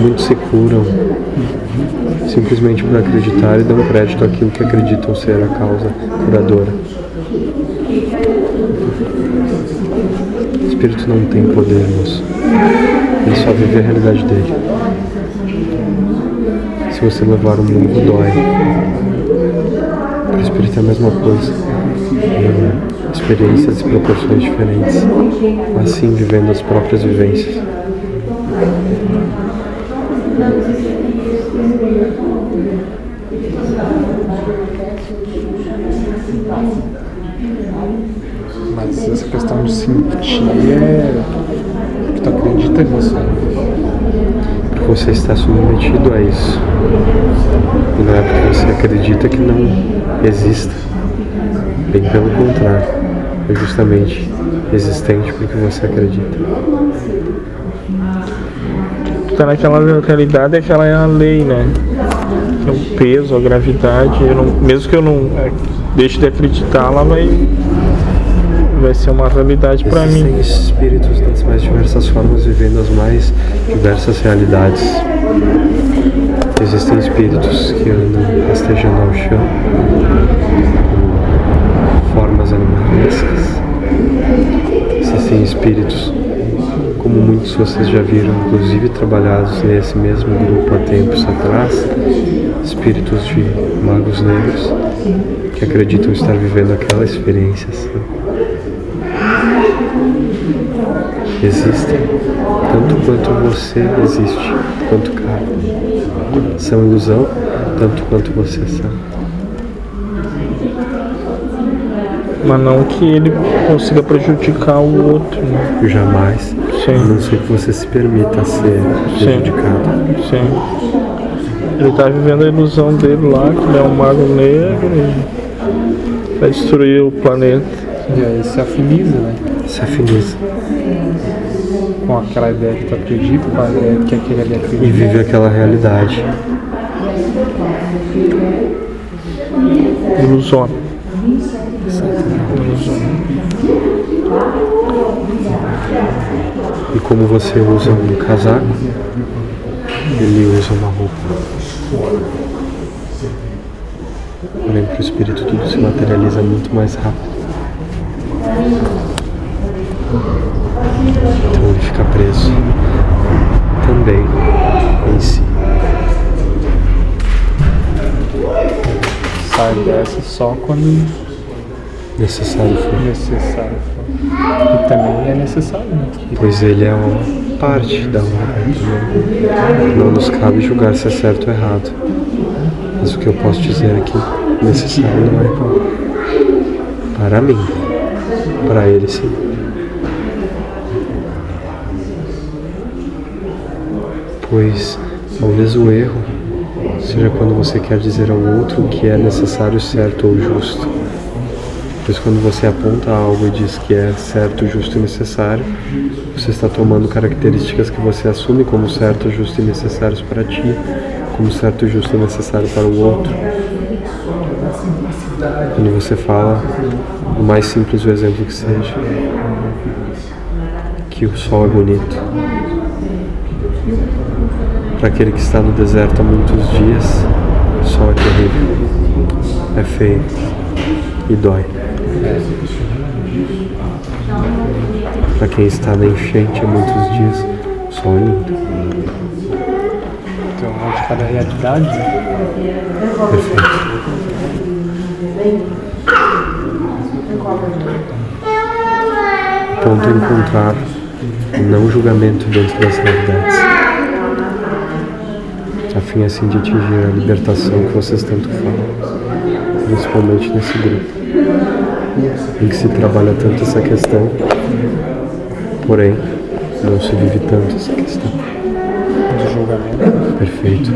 Muitos se curam simplesmente por acreditar e dão crédito àquilo que acreditam ser a causa curadora. O espírito não tem poder, moço. Ele só vive a realidade dele. Se você levar um murro, dói. Para o espírito é a mesma coisa. Experiências e proporções diferentes. Assim, vivendo as próprias vivências. Mas essa questão de sentir é. que tu acredita nisso. Porque você está submetido a isso. E não é porque você acredita que não exista. Bem pelo contrário. É justamente existente porque você acredita. Tu tá naquela realidade, aquela é a lei, né? É o peso, a gravidade. não- mesmo que eu não é, deixe de acreditar, ela vai, vai ser uma realidade Existem mim. espíritos das mais diversas formas vivendo as mais diversas realidades. Existem espíritos que andam rastejando ao chão, com formas animalescas. Existem espíritos, como muitos vocês já viram, inclusive trabalhados nesse mesmo grupo há tempos atrás, espíritos de magos negros que acreditam estar vivendo aquela experiência. assim. existem tanto quanto você existe, quanto carne. São ilusão tanto quanto você são. Mas não que ele consiga prejudicar o outro, né? Jamais. A Sim, não ser que você se permita ser prejudicado. sim. Ele tá vivendo a ilusão dele lá, que ele é um mago negro e vai destruir o planeta. E aí se afiniza, né? Se afiniza Com aquela ideia que tu acredita, com a ideia que aquele ali e acredita. vive aquela realidade. Ilusório. Ilusório. E como você usa um casaco, ele usa uma roupa. Porém, para o espírito tudo se materializa muito mais rápido. Então ele fica preso também em si. Sai dessa só quando Necessário for. necessário for. E também é necessário, né? Que Pois ele é uma parte da também. Não nos cabe julgar se é certo ou errado. Mas o que eu posso dizer é que necessário não é para mim. Para ele sim. Pois talvez o erro seja quando você quer dizer ao outro que é necessário, certo ou justo. Pois quando você aponta algo e diz que é certo, justo e necessário, você está tomando características que você assume como certo, justo e necessários para ti, como certo, justo e necessário para o outro. Quando você fala, o mais simples o exemplo que seja, que o sol é bonito. Para aquele que está no deserto há muitos dias, o sol é terrível, é feio e dói. Para quem está na enchente há muitos dias, é lindo. tem uma de cada realidade, né? Perfeito. Ponto encontrar não julgamento dentro das realidades, a fim assim de atingir a libertação que vocês tanto falam, principalmente nesse grupo, em que se trabalha tanto essa questão, porém não se vive tanto essa questão. De julgamento. Perfeito.